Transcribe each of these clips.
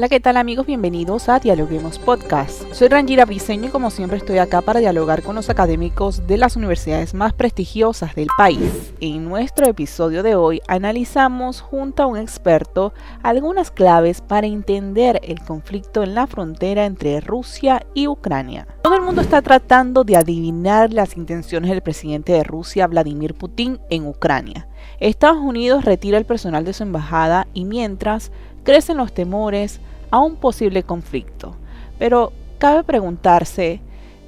Hola, ¿qué tal amigos? Bienvenidos a Dialoguemos Podcast. Soy Rangira Briseño y como siempre estoy acá para dialogar con los académicos de las universidades más prestigiosas del país. En nuestro episodio de hoy analizamos junto a un experto algunas claves para entender el conflicto en la frontera entre Rusia y Ucrania. Todo el mundo está tratando de adivinar las intenciones del presidente de Rusia, Vladimir Putin, en Ucrania. Estados Unidos retira el personal de su embajada y mientras crecen los temores a un posible conflicto. Pero cabe preguntarse,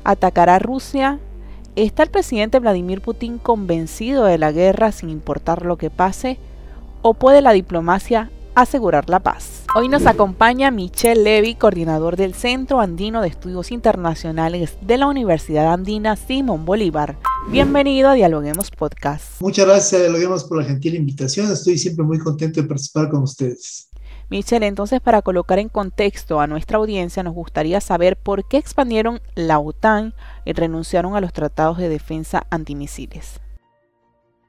¿atacará Rusia? ¿Está el presidente Vladimir Putin convencido de la guerra sin importar lo que pase? ¿O puede la diplomacia asegurar la paz? Hoy nos acompaña Michelle Levy, coordinador del Centro Andino de Estudios Internacionales de la Universidad Andina Simón Bolívar. Bienvenido a Dialoguemos Podcast. Muchas gracias Dialoguemos por la gentil invitación. Estoy siempre muy contento de participar con ustedes. Michelle, entonces para colocar en contexto a nuestra audiencia, nos gustaría saber por qué expandieron la OTAN y renunciaron a los tratados de defensa antimisiles.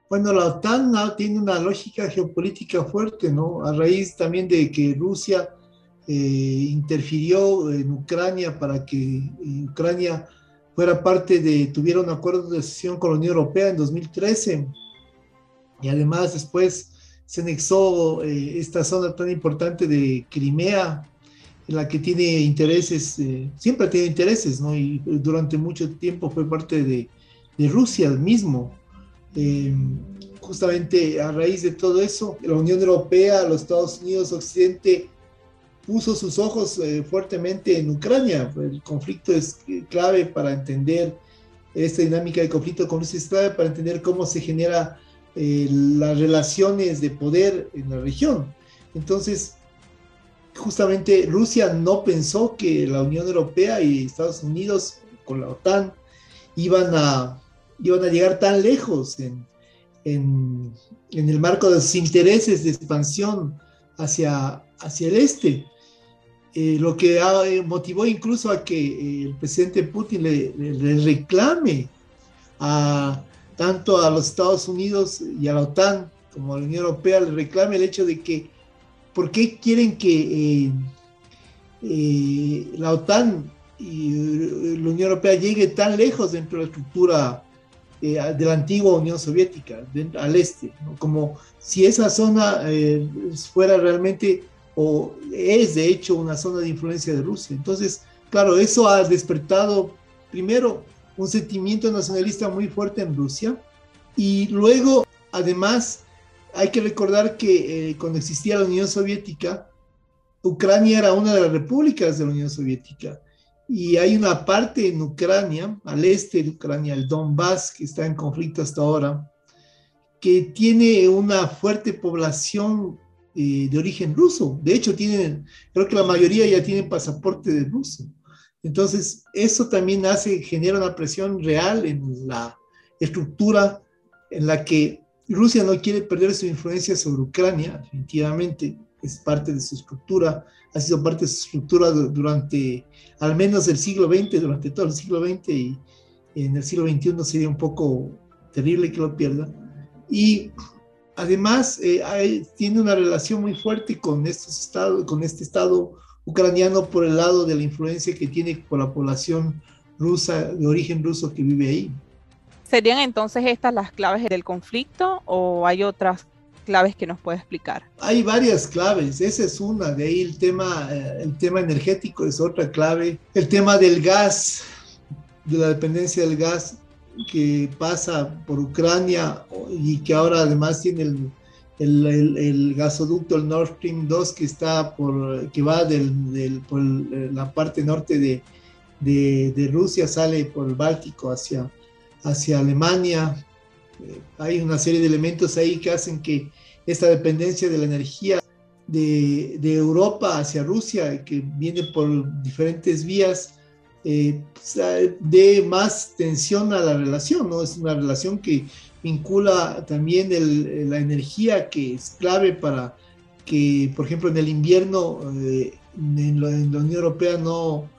Bueno, la OTAN tiene una lógica geopolítica fuerte, ¿no? A raíz también de que Rusia eh, interfirió en Ucrania para que eh, Ucrania fuera parte de, tuviera un acuerdo de asociación con la Unión Europea en 2013. Y además después se anexó eh, esta zona tan importante de Crimea, en la que tiene intereses, eh, siempre ha tenido intereses, ¿no? Y durante mucho tiempo fue parte de, de Rusia mismo. Eh, justamente a raíz de todo eso, la Unión Europea, los Estados Unidos, Occidente, puso sus ojos fuertemente en Ucrania. El conflicto es clave para entender esta dinámica de conflicto con Rusia, es clave para entender cómo se genera eh, las relaciones de poder en la región. Entonces, justamente Rusia no pensó que la Unión Europea y Estados Unidos con la OTAN iban a, iban a llegar tan lejos en, en, el marco de sus intereses de expansión hacia, hacia el este. Eh, lo que motivó incluso a que eh, el presidente Putin le reclame a, tanto a los Estados Unidos y a la OTAN como a la Unión Europea le reclame el hecho de que, ¿por qué quieren que eh, eh, la OTAN y la Unión Europea llegue tan lejos dentro de la estructura eh, de la antigua Unión Soviética, al este? Como si esa zona fuera realmente, o es de hecho una zona de influencia de Rusia. Entonces, claro, eso ha despertado primero un sentimiento nacionalista muy fuerte en Rusia. Y luego, además, hay que recordar que eh, cuando existía la Unión Soviética, Ucrania era una de las repúblicas de la Unión Soviética. Y hay una parte en Ucrania, al este de Ucrania, el Donbass, que está en conflicto hasta ahora, que tiene una fuerte población eh, de origen ruso. De hecho, tienen, creo que la mayoría ya tienen pasaporte de ruso. Entonces, eso también hace, genera una presión real en la estructura en la que Rusia no quiere perder su influencia sobre Ucrania, definitivamente es parte de su estructura, ha sido parte de su estructura durante al menos el siglo XX, durante todo el siglo XX y en el siglo XXI sería un poco terrible que lo pierda. Y además eh, tiene una relación muy fuerte con, estos estados, con este estado ucraniano por el lado de la influencia que tiene por la población rusa, de origen ruso que vive ahí. ¿Serían entonces estas las claves del conflicto o hay otras claves que nos puede explicar? Hay varias claves, esa es una, de ahí el tema, eh, el tema energético es otra clave, el tema del gas, de la dependencia del gas que pasa por Ucrania y que ahora además tiene el, el, gasoducto, el Nord Stream 2, que, está por, que va del, por la parte norte de, de, Rusia, sale por el Báltico hacia, hacia Alemania. Eh, hay una serie de elementos ahí que hacen que esta dependencia de la energía de, de Europa hacia Rusia, que viene por diferentes vías, eh, dé más tensión a la relación, ¿no? Es una relación que vincula también la energía que es clave para que, por ejemplo, en el invierno eh, en, la, Unión Europea no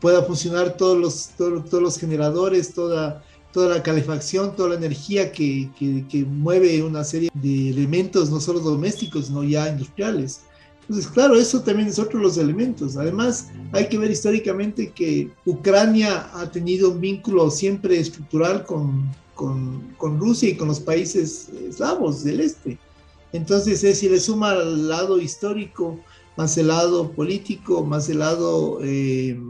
pueda funcionar todos los, todos, los generadores, toda, toda la calefacción, toda la energía que, que, mueve una serie de elementos, no solo domésticos, sino ya industriales. Entonces, claro, eso también es otro de los elementos. Además, hay que ver históricamente que Ucrania ha tenido un vínculo siempre estructural con, Rusia y con los países eslavos del este. Entonces, si le suma al lado histórico, más el lado político, más el lado eh,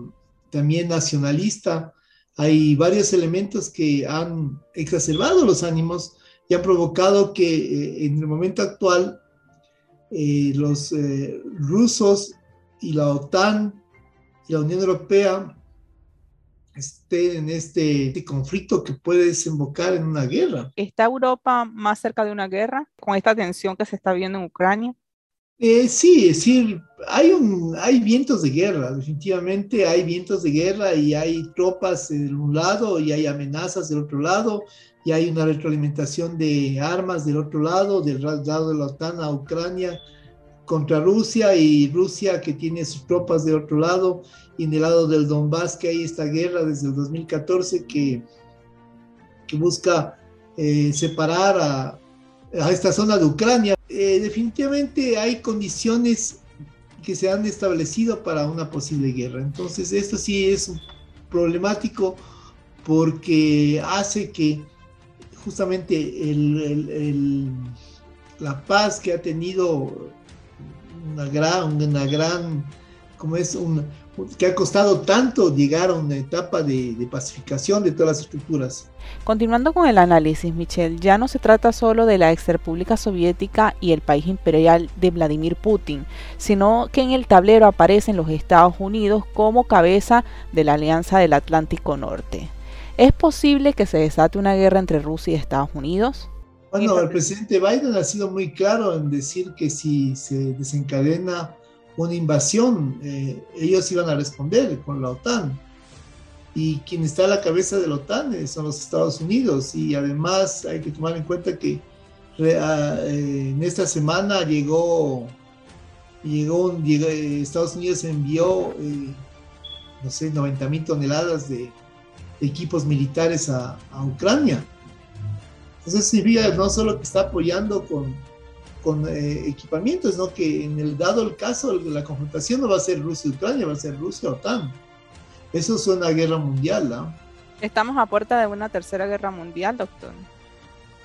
también nacionalista, hay varios elementos que han exacerbado los ánimos y han provocado que eh, en el momento actual eh, los eh, rusos y la OTAN y la Unión Europea estén en este, este, conflicto que puede desembocar en una guerra. ¿Está Europa más cerca de una guerra con esta tensión que se está viendo en Ucrania? Eh, sí, es decir, hay, un, hay vientos de guerra, definitivamente hay vientos de guerra y hay tropas de un lado y hay amenazas del otro lado y hay una retroalimentación de armas del otro lado, del lado de la OTAN a Ucrania contra Rusia y Rusia que tiene sus tropas del otro lado y en el lado del Donbass que hay esta guerra desde el 2014 que, que busca eh, separar a, a esta zona de Ucrania. Eh, definitivamente hay condiciones que se han establecido para una posible guerra. Entonces, esto sí es problemático porque hace que justamente la paz que ha tenido una gran, una gran, como es un, que ha costado tanto llegar a una etapa de, pacificación de todas las estructuras. Continuando con el análisis, Michelle, ya no se trata solo de la ex república soviética y el país imperial de Vladimir Putin, sino que en el tablero aparecen los Estados Unidos como cabeza de la Alianza del Atlántico Norte. ¿Es posible que se desate una guerra entre Rusia y Estados Unidos? Bueno, el presidente Biden ha sido muy claro en decir que si se desencadena una invasión, eh, ellos iban a responder con la OTAN. Y quien está a la cabeza de la OTAN eh, son los Estados Unidos. Y además hay que tomar en cuenta que ah, eh, en esta semana llegó, llegó, Estados Unidos envió, no sé, 90 mil toneladas de, equipos militares a, Ucrania. Entonces significa no solo que está apoyando con, con eh, equipamientos, ¿no? Que en el dado el caso, la confrontación no va a ser Rusia-Ucrania, va a ser Rusia-OTAN. Eso es una guerra mundial, ¿no? Estamos a puerta de una tercera guerra mundial, doctor.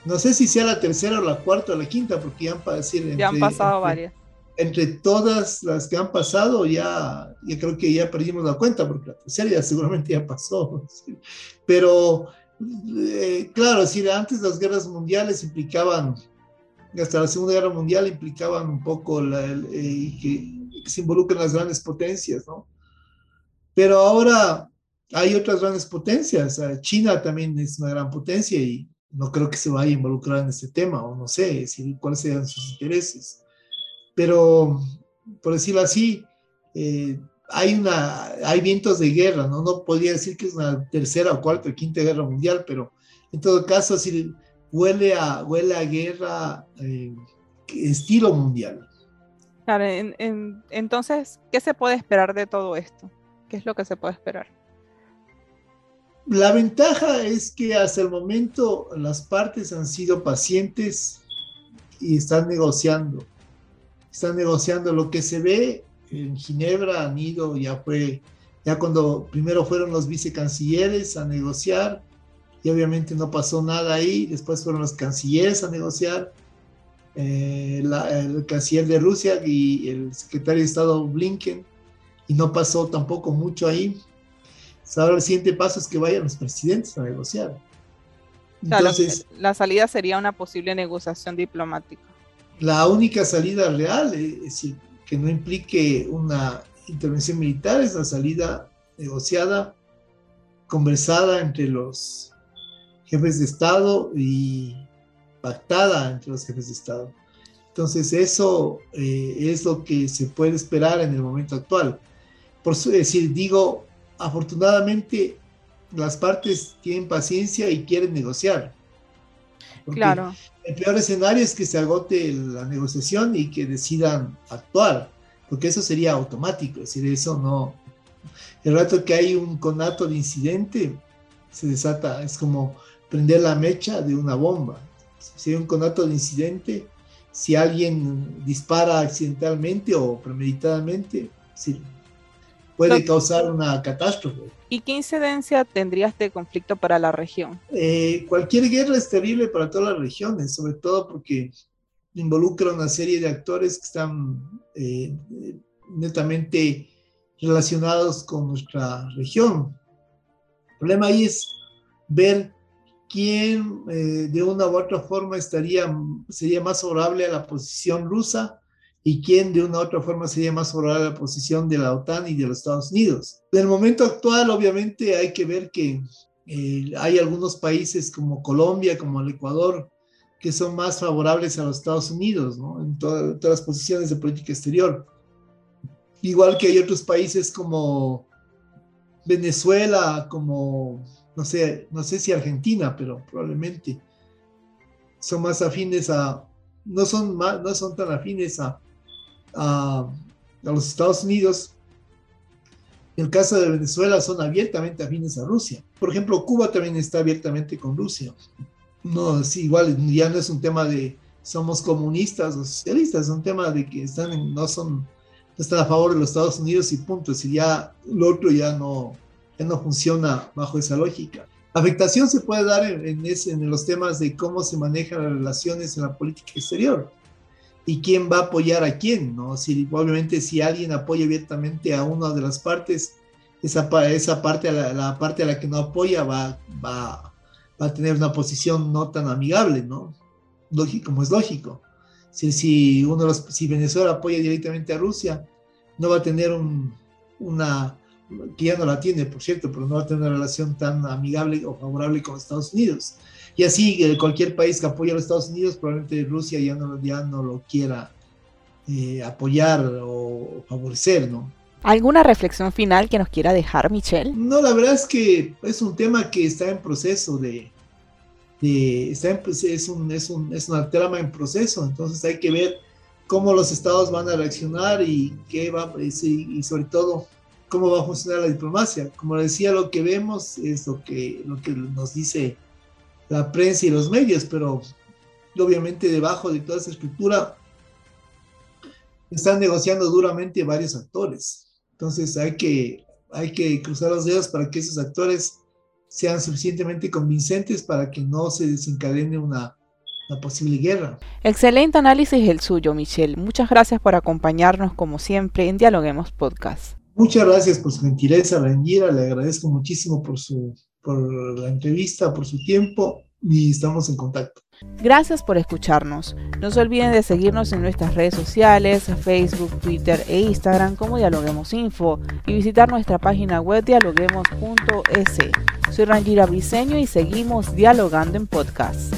No sé si sea la tercera o la cuarta o la quinta, porque ya han, decir, ya han pasado varias. Entre todas las que han pasado, ya, ya creo que ya perdimos la cuenta, porque la tercera ya seguramente ya pasó. Pero, eh, claro, decir, antes las guerras mundiales implicaban hasta la Segunda Guerra Mundial implicaban un poco la, eh, que, se involucran las grandes potencias, ¿no? Pero ahora hay otras grandes potencias. China también es una gran potencia y no creo que se vaya a involucrar en este tema, o no sé si, cuáles sean sus intereses. Pero, por decirlo así, eh, hay, una, hay vientos de guerra, ¿no? No podría decir que es una tercera o cuarta o quinta guerra mundial, pero en todo caso, si huele a, huele a guerra eh, estilo mundial. Claro, entonces, ¿qué se puede esperar de todo esto? ¿Qué es lo que se puede esperar? La ventaja es que hasta el momento las partes han sido pacientes y están negociando. Están negociando lo que se ve en Ginebra, han ido, ya fue, ya cuando primero fueron los vicecancilleres a negociar, y obviamente no pasó nada ahí. Después fueron los cancilleres a negociar, eh, el canciller de Rusia y el secretario de Estado Blinken, y no pasó tampoco mucho ahí. Ahora el siguiente paso es que vayan los presidentes a negociar. Entonces, la, salida sería una posible negociación diplomática. La única salida real, es decir, que no implique una intervención militar, es la salida negociada, conversada entre los jefes de Estado y pactada entre los jefes de Estado. Entonces eso eh, es lo que se puede esperar en el momento actual. Por decir, digo, afortunadamente las partes tienen paciencia y quieren negociar. claro. El peor escenario es que se agote la negociación y que decidan actuar, porque eso sería automático, es decir, eso no. El rato que hay un conato de incidente, se desata, es como prender la mecha de una bomba. Si hay un conato de incidente, si alguien dispara accidentalmente o premeditadamente, sí, puede causar una catástrofe. ¿Y qué incidencia tendría este conflicto para la región? Eh, cualquier guerra es terrible para todas las regiones, sobre todo porque involucra una serie de actores que están eh, netamente relacionados con nuestra región. El problema ahí es ver quién eh, de una u otra forma estaría, sería más favorable a la posición rusa y quién de una u otra forma sería más favorable a la posición de la OTAN y de los Estados Unidos. En el momento actual, obviamente, hay que ver que eh, hay algunos países como Colombia, como el Ecuador, que son más favorables a los Estados Unidos, ¿no? En todas las posiciones de política exterior. Igual que hay otros países como Venezuela, como, no sé, no sé si Argentina, pero probablemente son más afines a, no son, no son tan afines a, a, los Estados Unidos, en el caso de Venezuela son abiertamente afines a Rusia. Por ejemplo, Cuba también está abiertamente con Rusia. No, sí, igual ya no es un tema de somos comunistas o socialistas, es un tema de que están no son están a favor de los Estados Unidos y punto. Si ya lo otro ya no, no funciona bajo esa lógica. Afectación se puede dar en, los temas de cómo se manejan las relaciones en la política exterior y quién va a apoyar a quién, ¿no? Si, obviamente si alguien apoya abiertamente a una de las partes, esa, esa parte, la, la parte a la que no apoya va, va, va, a tener una posición no tan amigable, ¿no? Lógico, como es lógico. Si, si, uno los, si Venezuela apoya directamente a Rusia, no va a tener un, una, que ya no la tiene, por cierto, pero no va a tener una relación tan amigable o favorable con Estados Unidos. Y así eh, cualquier país que apoya a los Estados Unidos, probablemente Rusia ya no, ya no lo quiera eh, apoyar o favorecer, ¿no? ¿Alguna reflexión final que nos quiera dejar, Michelle? No, la verdad es que es un tema que está en proceso de... de está en, es, un, es, un, es una trama en proceso, entonces hay que ver cómo los estados van a reaccionar y qué va y sobre todo cómo va a funcionar la diplomacia. Como decía, lo que vemos es lo que, lo que nos dice la prensa y los medios, pero obviamente debajo de toda esa estructura están negociando duramente varios actores. Entonces hay que, hay que cruzar los dedos para que esos actores sean suficientemente convincentes para que no se desencadene una, una posible guerra. Excelente análisis el suyo, Michelle. Muchas gracias por acompañarnos como siempre en Dialoguemos Podcast. Muchas gracias por su gentileza, Rangira. Le agradezco muchísimo por su por la entrevista, por su tiempo y estamos en contacto. Gracias por escucharnos. No se olviden de seguirnos en nuestras redes sociales, Facebook, Twitter e Instagram como Dialoguemos Info y visitar nuestra página web dialoguemos.es. Soy Rangira Briseño y seguimos dialogando en podcast.